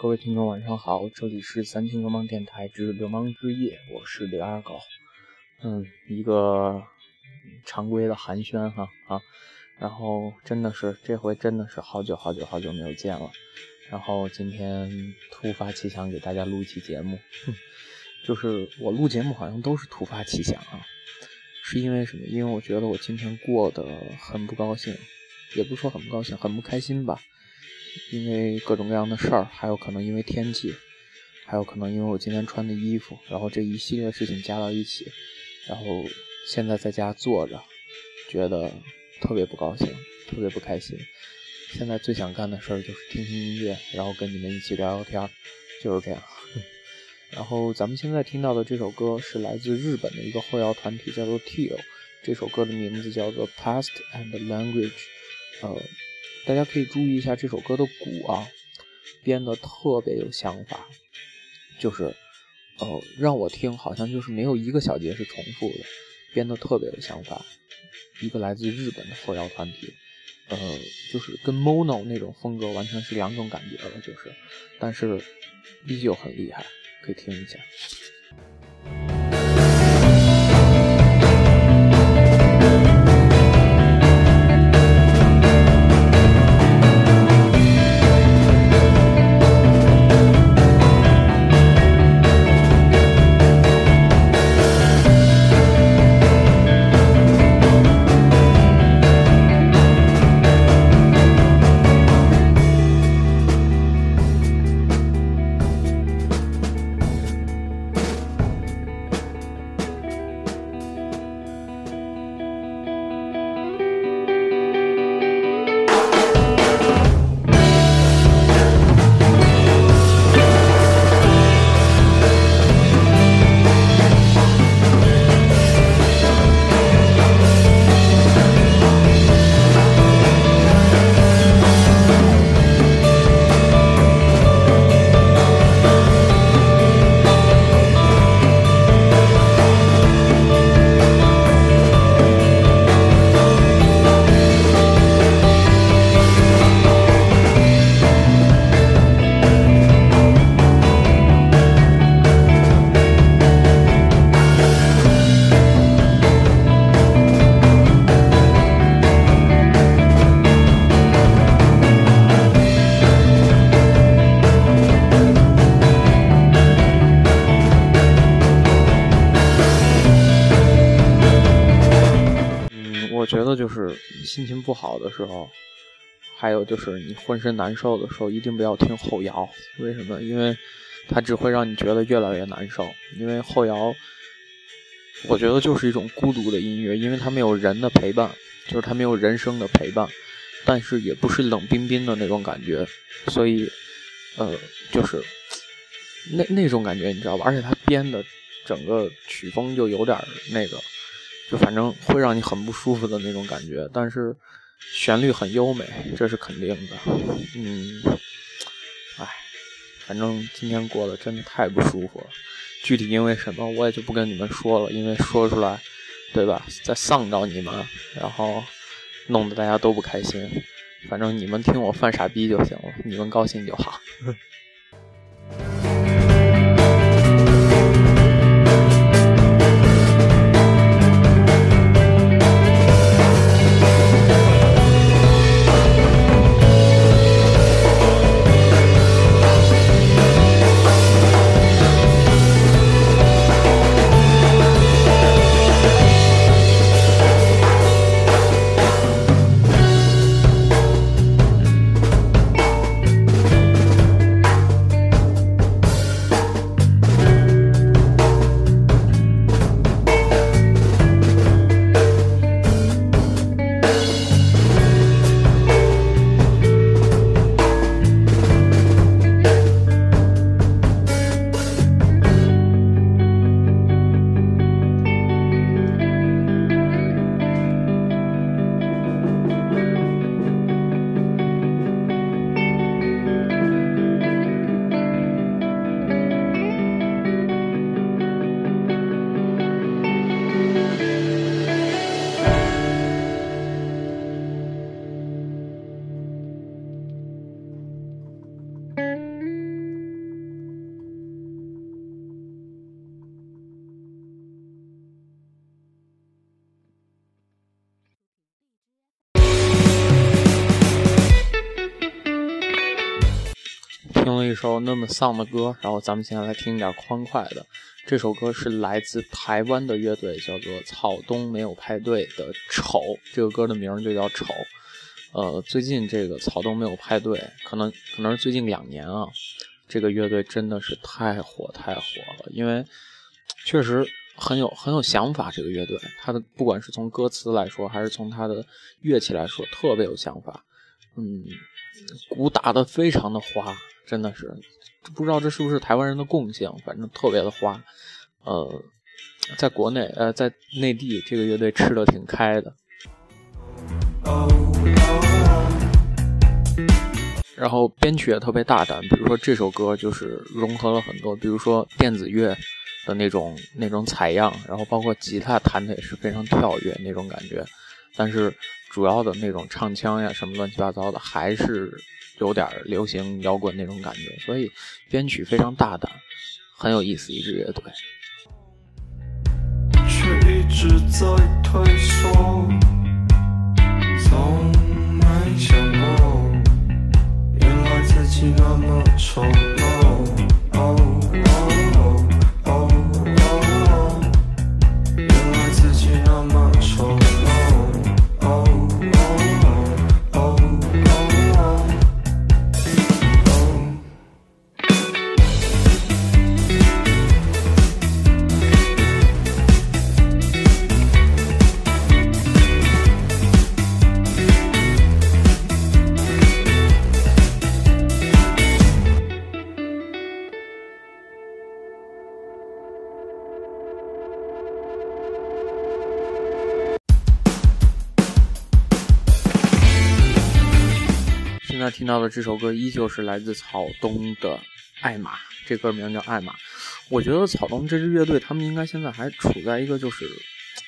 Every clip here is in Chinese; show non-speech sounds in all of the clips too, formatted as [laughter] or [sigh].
各位听众，晚上好！这里是三清流氓电台之流氓之夜，我是李二狗。嗯，一个常规的寒暄哈啊，然后真的是这回真的是好久好久好久没有见了。然后今天突发奇想给大家录一期节目，哼就是我录节目好像都是突发奇想啊，是因为什么？因为我觉得我今天过得很不高兴，也不说很不高兴，很不开心吧。因为各种各样的事儿，还有可能因为天气，还有可能因为我今天穿的衣服，然后这一系列事情加到一起，然后现在在家坐着，觉得特别不高兴，特别不开心。现在最想干的事儿就是听听音乐，然后跟你们一起聊聊天儿，就是这样。[laughs] 然后咱们现在听到的这首歌是来自日本的一个后摇团体，叫做 Teal。这首歌的名字叫做《Past and Language》，呃。大家可以注意一下这首歌的鼓啊，编的特别有想法，就是，呃，让我听好像就是没有一个小节是重复的，编的特别有想法。一个来自日本的后摇团体，呃，就是跟 Mono 那种风格完全是两种感觉了，就是，但是依旧很厉害，可以听一下。觉得就是心情不好的时候，还有就是你浑身难受的时候，一定不要听后摇。为什么？因为它只会让你觉得越来越难受。因为后摇，我觉得就是一种孤独的音乐，因为它没有人的陪伴，就是它没有人声的陪伴，但是也不是冷冰冰的那种感觉。所以，呃，就是那那种感觉，你知道吧？而且它编的整个曲风就有点那个。就反正会让你很不舒服的那种感觉，但是旋律很优美，这是肯定的。嗯，哎，反正今天过得真的太不舒服了。具体因为什么，我也就不跟你们说了，因为说出来，对吧？再丧到你们，然后弄得大家都不开心。反正你们听我犯傻逼就行了，你们高兴就好。[laughs] 一首那么丧的歌，然后咱们现在来听一点欢快的。这首歌是来自台湾的乐队，叫做草东没有派对的《丑》。这个歌的名就叫《丑》。呃，最近这个草东没有派对，可能可能是最近两年啊，这个乐队真的是太火太火了，因为确实很有很有想法。这个乐队，它的不管是从歌词来说，还是从它的乐器来说，特别有想法。嗯，鼓打得非常的花，真的是。不知道这是不是台湾人的共性，反正特别的花。呃，在国内，呃，在内地，这个乐队吃的挺开的。然后编曲也特别大胆，比如说这首歌就是融合了很多，比如说电子乐的那种那种采样，然后包括吉他弹的也是非常跳跃那种感觉。但是主要的那种唱腔呀什么乱七八糟的，还是。有点流行摇滚那种感觉，所以编曲非常大胆，很有意思一支乐队。却一直在退缩，从没想过，原来自己那么丑陋。到的这首歌依旧是来自草东的《艾玛》，这歌名叫《艾玛》。我觉得草东这支乐队，他们应该现在还处在一个就是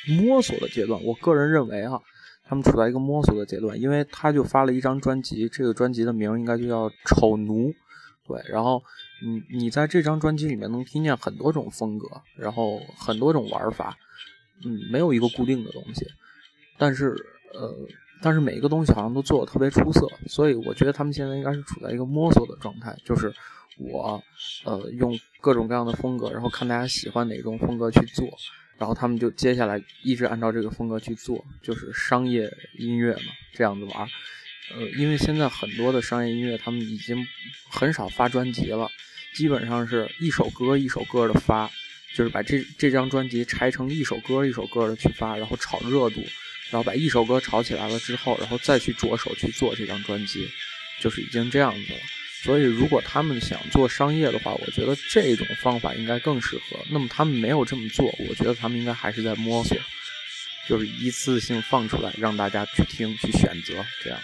摸索的阶段。我个人认为啊，他们处在一个摸索的阶段，因为他就发了一张专辑，这个专辑的名应该就叫《丑奴》。对，然后你你在这张专辑里面能听见很多种风格，然后很多种玩法，嗯，没有一个固定的东西，但是呃。但是每一个东西好像都做的特别出色，所以我觉得他们现在应该是处在一个摸索的状态。就是我，呃，用各种各样的风格，然后看大家喜欢哪种风格去做，然后他们就接下来一直按照这个风格去做，就是商业音乐嘛，这样子玩。呃，因为现在很多的商业音乐他们已经很少发专辑了，基本上是一首歌一首歌的发，就是把这这张专辑拆成一首歌一首歌的去发，然后炒热度。然后把一首歌炒起来了之后，然后再去着手去做这张专辑，就是已经这样子了。所以，如果他们想做商业的话，我觉得这种方法应该更适合。那么他们没有这么做，我觉得他们应该还是在摸索，就是一次性放出来让大家去听、去选择这样。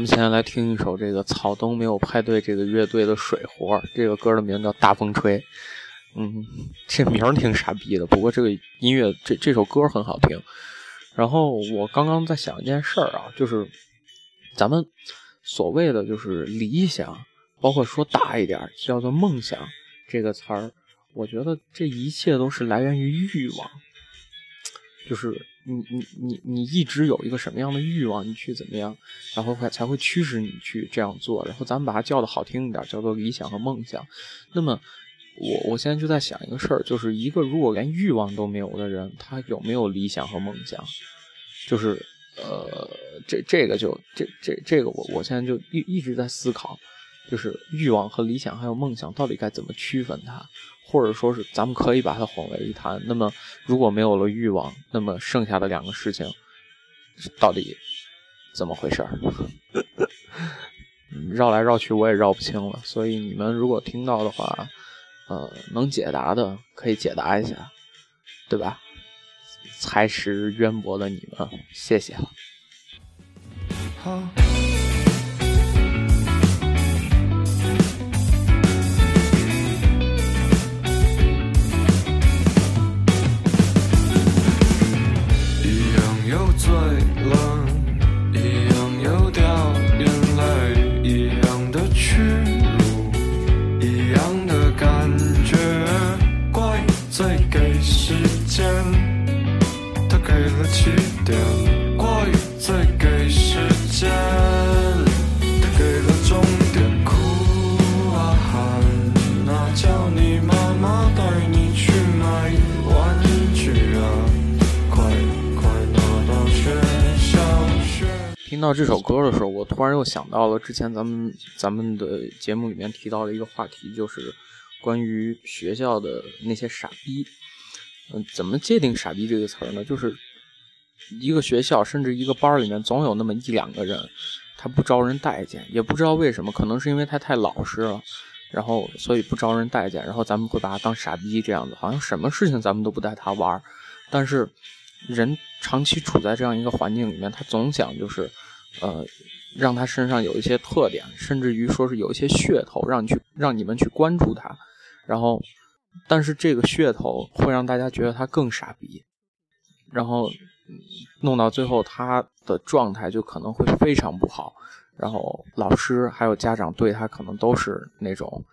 我们现在来听一首这个草东没有派对这个乐队的水活，这个歌的名叫《大风吹》。嗯，这名儿挺傻逼的，不过这个音乐这这首歌很好听。然后我刚刚在想一件事儿啊，就是咱们所谓的就是理想，包括说大一点叫做梦想这个词儿，我觉得这一切都是来源于欲望，就是。你你你你一直有一个什么样的欲望，你去怎么样，然后才才会驱使你去这样做。然后咱们把它叫的好听一点，叫做理想和梦想。那么我我现在就在想一个事儿，就是一个如果连欲望都没有的人，他有没有理想和梦想？就是呃，这这个就这这这个我我现在就一一直在思考，就是欲望和理想还有梦想到底该怎么区分它。或者说是咱们可以把它混为一谈。那么，如果没有了欲望，那么剩下的两个事情到底怎么回事儿？[laughs] 绕来绕去，我也绕不清了。所以你们如果听到的话，呃，能解答的可以解答一下，对吧？才识渊博的你们，谢谢了。到这首歌的时候，我突然又想到了之前咱们咱们的节目里面提到的一个话题，就是关于学校的那些傻逼。嗯，怎么界定“傻逼”这个词呢？就是一个学校甚至一个班里面，总有那么一两个人，他不招人待见，也不知道为什么，可能是因为他太老实了，然后所以不招人待见，然后咱们会把他当傻逼这样子，好像什么事情咱们都不带他玩。但是人长期处在这样一个环境里面，他总想就是。呃，让他身上有一些特点，甚至于说是有一些噱头，让你去让你们去关注他。然后，但是这个噱头会让大家觉得他更傻逼，然后弄到最后他的状态就可能会非常不好。然后老师还有家长对他可能都是那种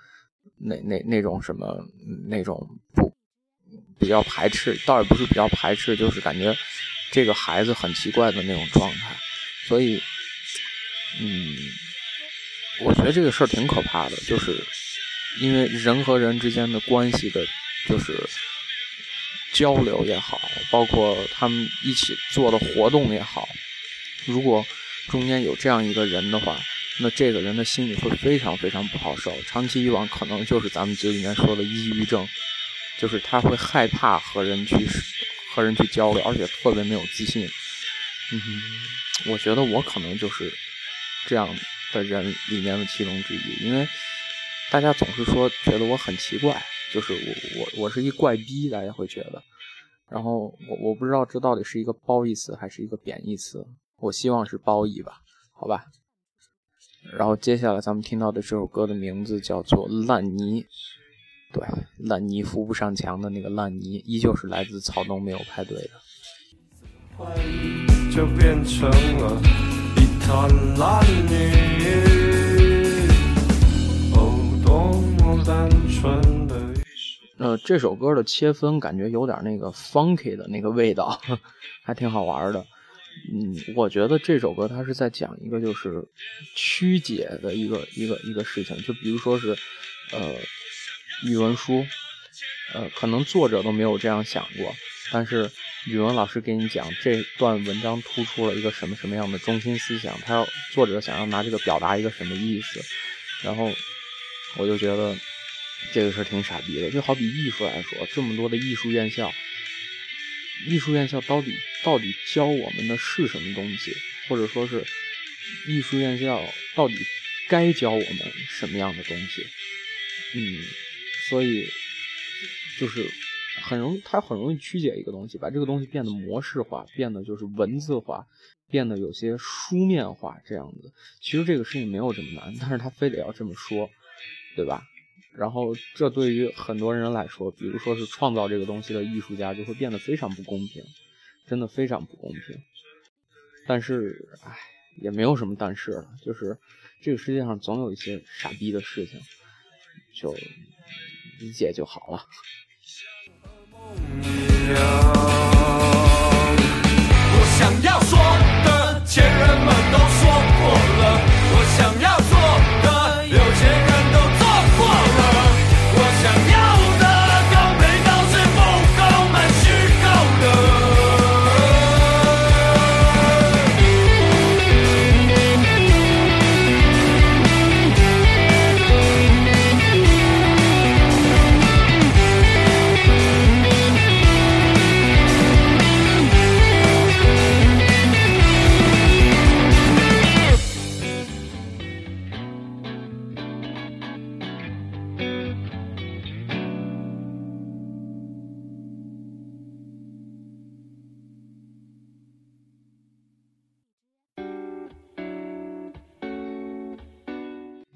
那那那种什么那种不比较排斥，倒也不是比较排斥，就是感觉这个孩子很奇怪的那种状态。所以，嗯，我觉得这个事儿挺可怕的，就是因为人和人之间的关系的，就是交流也好，包括他们一起做的活动也好，如果中间有这样一个人的话，那这个人的心里会非常非常不好受，长期以往可能就是咱们嘴里面说的抑郁症，就是他会害怕和人去和人去交流，而且特别没有自信，嗯。我觉得我可能就是这样的人里面的其中之一，因为大家总是说觉得我很奇怪，就是我我我是一怪逼，大家会觉得。然后我我不知道这到底是一个褒义词还是一个贬义词，我希望是褒义吧，好吧。然后接下来咱们听到的这首歌的名字叫做《烂泥》，对，烂泥扶不上墙的那个烂泥，依旧是来自草东没有派对的。就变成了一滩烂泥。哦，多么单纯的。呃，这首歌的切分感觉有点那个 funky 的那个味道，[laughs] 还挺好玩的。嗯，我觉得这首歌它是在讲一个就是曲解的一个一个一个事情，就比如说是呃语文书，呃可能作者都没有这样想过，但是。语文老师给你讲这段文章突出了一个什么什么样的中心思想，他要作者想要拿这个表达一个什么意思，然后我就觉得这个是挺傻逼的。就好比艺术来说，这么多的艺术院校，艺术院校到底到底教我们的是什么东西，或者说是艺术院校到底该教我们什么样的东西？嗯，所以就是。很容易，它很容易曲解一个东西，把这个东西变得模式化，变得就是文字化，变得有些书面化这样子。其实这个事情没有这么难，但是他非得要这么说，对吧？然后这对于很多人来说，比如说是创造这个东西的艺术家，就会变得非常不公平，真的非常不公平。但是，唉，也没有什么但是了，就是这个世界上总有一些傻逼的事情，就理解就好了。我想要说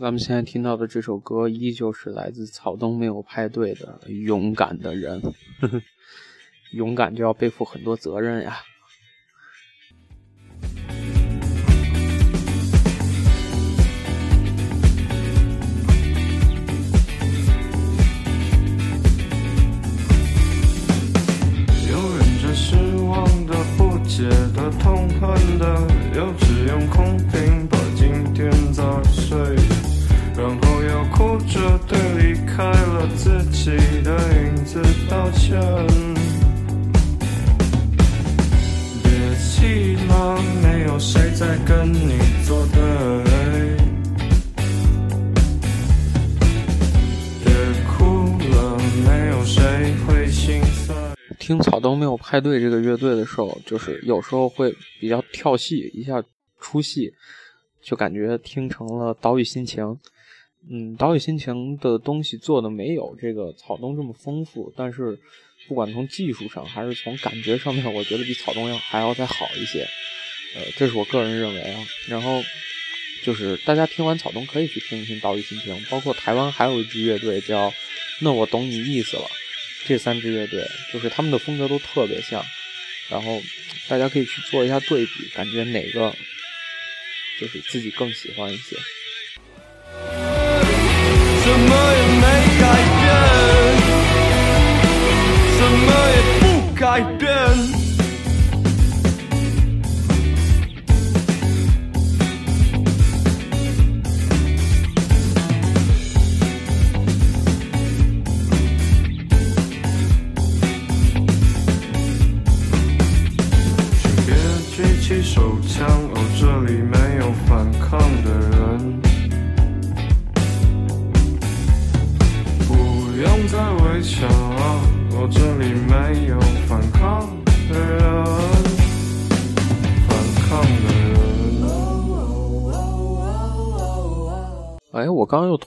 咱们现在听到的这首歌，依旧是来自草东没有派对的《勇敢的人》。[laughs] 勇敢就要背负很多责任呀。听草东没有派对这个乐队的时候，就是有时候会比较跳戏，一下出戏，就感觉听成了岛屿心情。嗯，岛屿心情的东西做的没有这个草东这么丰富，但是不管从技术上还是从感觉上面，我觉得比草东要还要再好一些。呃，这是我个人认为啊。然后就是大家听完草东可以去听一听岛屿心情，包括台湾还有一支乐队叫那我懂你意思了。这三支乐队就是他们的风格都特别像，然后大家可以去做一下对比，感觉哪个就是自己更喜欢一些。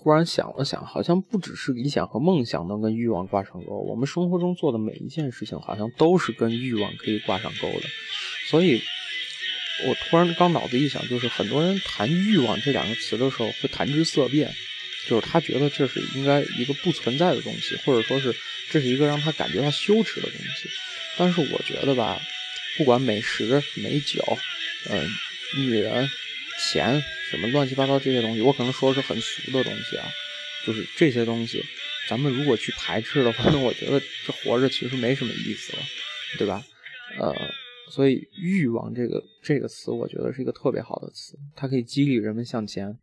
突然想了想，好像不只是理想和梦想能跟欲望挂上钩，我们生活中做的每一件事情，好像都是跟欲望可以挂上钩的。所以，我突然刚脑子一想，就是很多人谈欲望这两个词的时候，会谈之色变。就是他觉得这是应该一个不存在的东西，或者说是这是一个让他感觉到羞耻的东西。但是我觉得吧，不管美食、美酒，嗯、女人、钱什么乱七八糟这些东西，我可能说是很俗的东西啊，就是这些东西，咱们如果去排斥的话，那我觉得这活着其实没什么意思了，对吧？呃，所以欲望这个这个词，我觉得是一个特别好的词，它可以激励人们向前。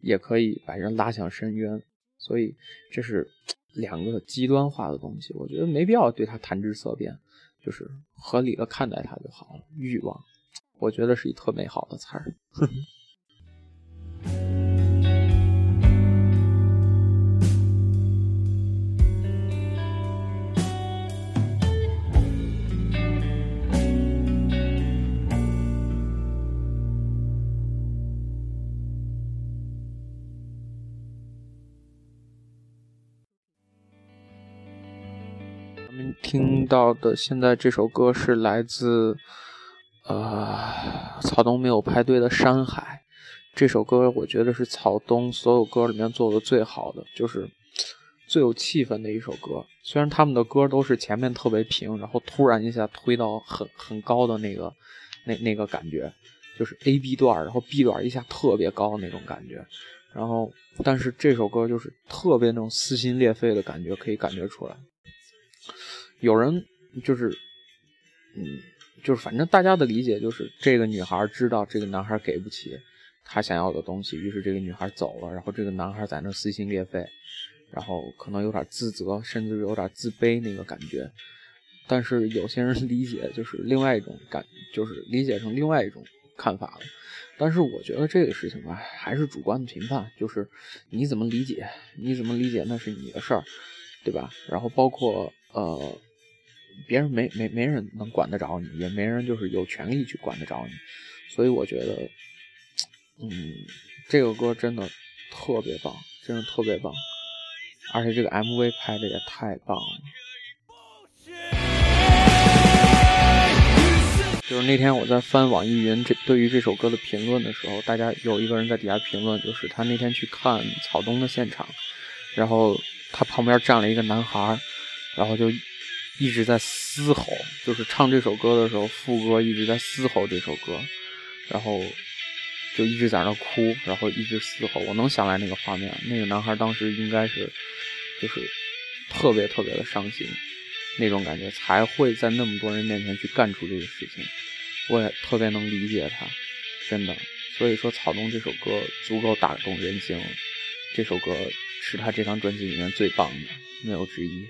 也可以把人拉向深渊，所以这是两个极端化的东西。我觉得没必要对它谈之色变，就是合理的看待它就好了。欲望，我觉得是一特美好的词儿。咱们们听到的现在这首歌是来自呃草东没有派对的《山海》。这首歌我觉得是草东所有歌里面做的最好的，就是最有气氛的一首歌。虽然他们的歌都是前面特别平，然后突然一下推到很很高的那个那那个感觉，就是 A B 段，然后 B 段一下特别高的那种感觉。然后，但是这首歌就是特别那种撕心裂肺的感觉，可以感觉出来。有人就是，嗯，就是反正大家的理解就是，这个女孩知道这个男孩给不起她想要的东西，于是这个女孩走了，然后这个男孩在那撕心裂肺，然后可能有点自责，甚至有点自卑那个感觉。但是有些人理解就是另外一种感，就是理解成另外一种看法了。但是我觉得这个事情吧，还是主观的评判，就是你怎么理解，你怎么理解那是你的事儿，对吧？然后包括呃。别人没没没人能管得着你，也没人就是有权利去管得着你，所以我觉得，嗯，这个歌真的特别棒，真的特别棒，而且这个 MV 拍的也太棒了。就是那天我在翻网易云这对于这首歌的评论的时候，大家有一个人在底下评论，就是他那天去看草东的现场，然后他旁边站了一个男孩，然后就。一直在嘶吼，就是唱这首歌的时候，副歌一直在嘶吼这首歌，然后就一直在那哭，然后一直嘶吼。我能想来那个画面，那个男孩当时应该是就是特别特别的伤心，那种感觉才会在那么多人面前去干出这个事情。我也特别能理解他，真的。所以说，草东这首歌足够打动人心，这首歌是他这张专辑里面最棒的，没有之一。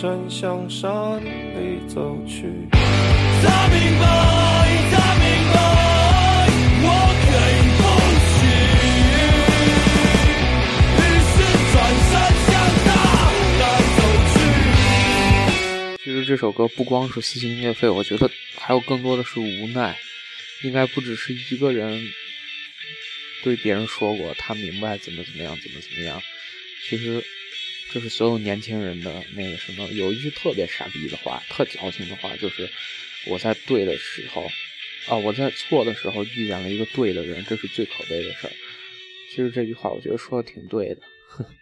转身向山里走去。他明白，他明白，我给不起。于是转身向他带走去。其实这首歌不光是撕心裂肺，我觉得还有更多的是无奈。应该不只是一个人对别人说过，他明白怎么怎么样，怎么怎么样。其实。这是所有年轻人的那个什么，有一句特别傻逼的话，特矫情的话，就是我在对的时候，啊，我在错的时候遇见了一个对的人，这是最可悲的事儿。其实这句话我觉得说的挺对的。哼 [laughs]